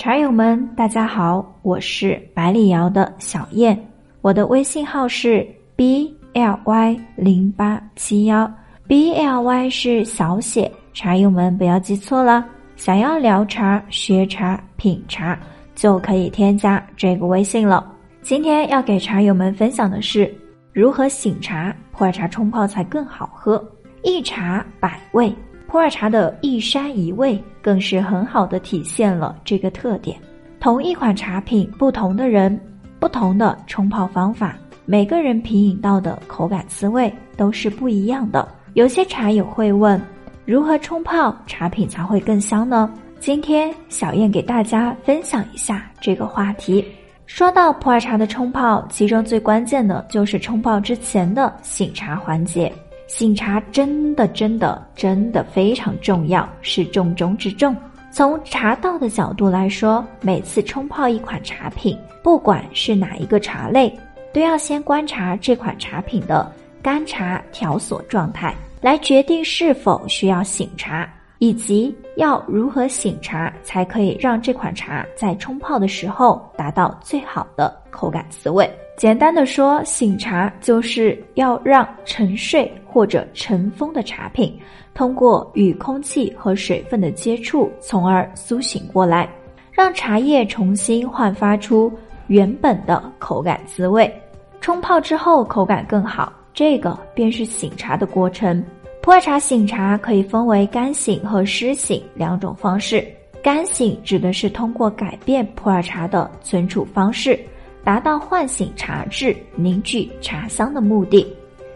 茶友们，大家好，我是百里瑶的小燕，我的微信号是 b l y 零八七幺，b l y 是小写，茶友们不要记错了。想要聊茶、学茶、品茶，就可以添加这个微信了。今天要给茶友们分享的是如何醒茶，普洱茶冲泡才更好喝。一茶百味。普洱茶的一山一味，更是很好的体现了这个特点。同一款茶品，不同的人，不同的冲泡方法，每个人品饮到的口感滋味都是不一样的。有些茶友会问，如何冲泡茶品才会更香呢？今天小燕给大家分享一下这个话题。说到普洱茶的冲泡，其中最关键的就是冲泡之前的醒茶环节。醒茶真的真的真的非常重要，是重中之重。从茶道的角度来说，每次冲泡一款茶品，不管是哪一个茶类，都要先观察这款茶品的干茶条索状态，来决定是否需要醒茶，以及要如何醒茶才可以让这款茶在冲泡的时候达到最好的口感滋味。简单的说，醒茶就是要让沉睡或者尘封的茶品，通过与空气和水分的接触，从而苏醒过来，让茶叶重新焕发出原本的口感滋味。冲泡之后口感更好，这个便是醒茶的过程。普洱茶醒茶可以分为干醒和湿醒两种方式。干醒指的是通过改变普洱茶的存储方式。达到唤醒茶质、凝聚茶香的目的。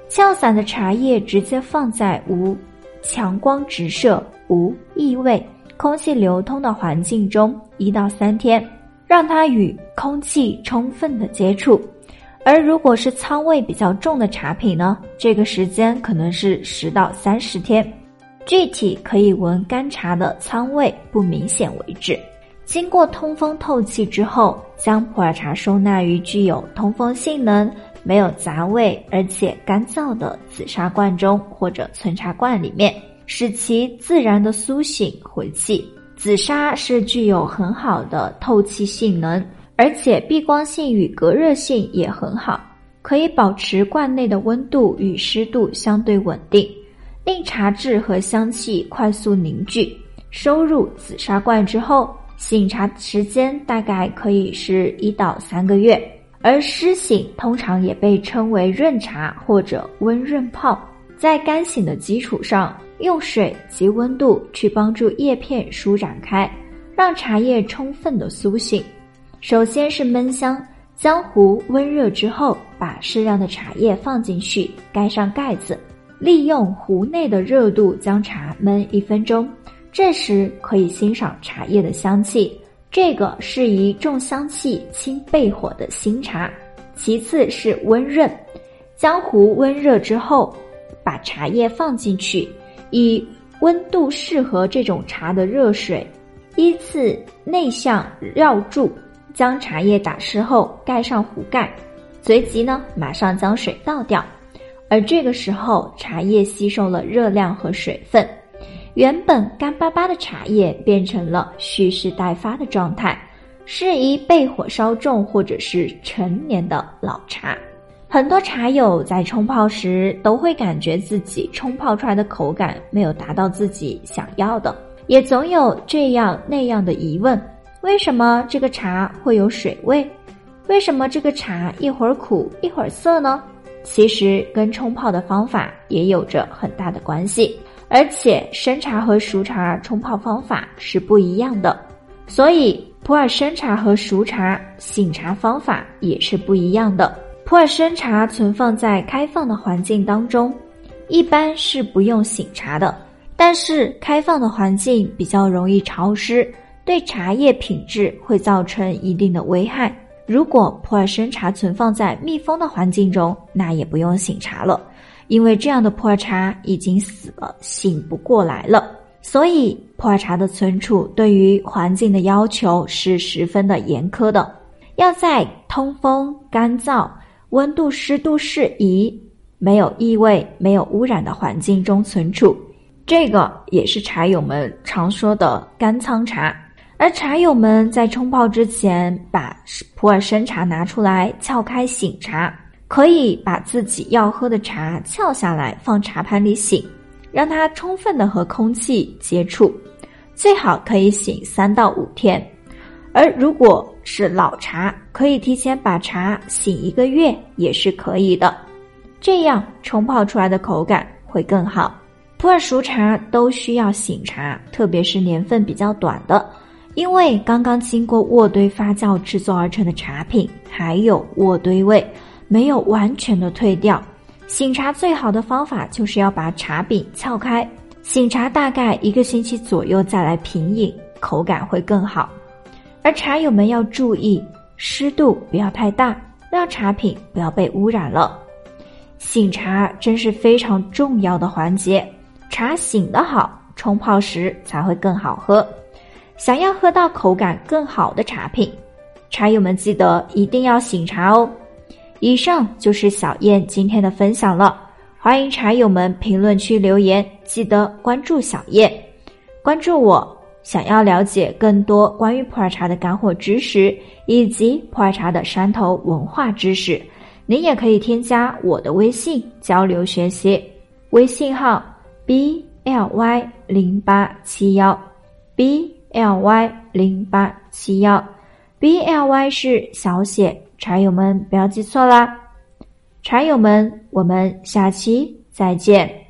翘散的茶叶直接放在无强光直射、无异味、空气流通的环境中一到三天，让它与空气充分的接触。而如果是仓味比较重的茶品呢，这个时间可能是十到三十天，具体可以闻干茶的仓味不明显为止。经过通风透气之后，将普洱茶收纳于具有通风性能、没有杂味而且干燥的紫砂罐中或者存茶罐里面，使其自然的苏醒回气。紫砂是具有很好的透气性能，而且避光性与隔热性也很好，可以保持罐内的温度与湿度相对稳定，令茶质和香气快速凝聚。收入紫砂罐之后。醒茶时间大概可以是一到三个月，而湿醒通常也被称为润茶或者温润泡。在干醒的基础上，用水及温度去帮助叶片舒展开，让茶叶充分的苏醒。首先是焖香，将壶温热之后，把适量的茶叶放进去，盖上盖子，利用壶内的热度将茶焖一分钟。这时可以欣赏茶叶的香气，这个适宜重香气、轻焙火的新茶。其次是温润，将壶温热之后，把茶叶放进去，以温度适合这种茶的热水，依次内向绕柱，将茶叶打湿后盖上壶盖，随即呢马上将水倒掉，而这个时候茶叶吸收了热量和水分。原本干巴巴的茶叶变成了蓄势待发的状态，适宜被火烧重或者是陈年的老茶。很多茶友在冲泡时都会感觉自己冲泡出来的口感没有达到自己想要的，也总有这样那样的疑问：为什么这个茶会有水味？为什么这个茶一会儿苦一会儿涩呢？其实跟冲泡的方法也有着很大的关系。而且生茶和熟茶冲泡方法是不一样的，所以普洱生茶和熟茶醒茶方法也是不一样的。普洱生茶存放在开放的环境当中，一般是不用醒茶的。但是开放的环境比较容易潮湿，对茶叶品质会造成一定的危害。如果普洱生茶存放在密封的环境中，那也不用醒茶了。因为这样的普洱茶已经死了，醒不过来了，所以普洱茶的存储对于环境的要求是十分的严苛的，要在通风、干燥、温度、湿度适宜、没有异味、没有污染的环境中存储。这个也是茶友们常说的干仓茶。而茶友们在冲泡之前，把普洱生茶拿出来撬开醒茶，可以把自己要喝的茶撬下来放茶盘里醒，让它充分的和空气接触，最好可以醒三到五天。而如果是老茶，可以提前把茶醒一个月也是可以的，这样冲泡出来的口感会更好。普洱熟茶都需要醒茶，特别是年份比较短的。因为刚刚经过渥堆发酵制作而成的茶品，还有渥堆味，没有完全的退掉。醒茶最好的方法就是要把茶饼撬开，醒茶大概一个星期左右再来品饮，口感会更好。而茶友们要注意湿度不要太大，让茶品不要被污染了。醒茶真是非常重要的环节，茶醒得好，冲泡时才会更好喝。想要喝到口感更好的茶品，茶友们记得一定要醒茶哦。以上就是小燕今天的分享了，欢迎茶友们评论区留言，记得关注小燕，关注我。想要了解更多关于普洱茶的干货知识以及普洱茶的山头文化知识，您也可以添加我的微信交流学习，微信号 b l y 零八七幺 b。L Y 零八七幺，B L Y 是小写，茶友们不要记错啦。茶友们，我们下期再见。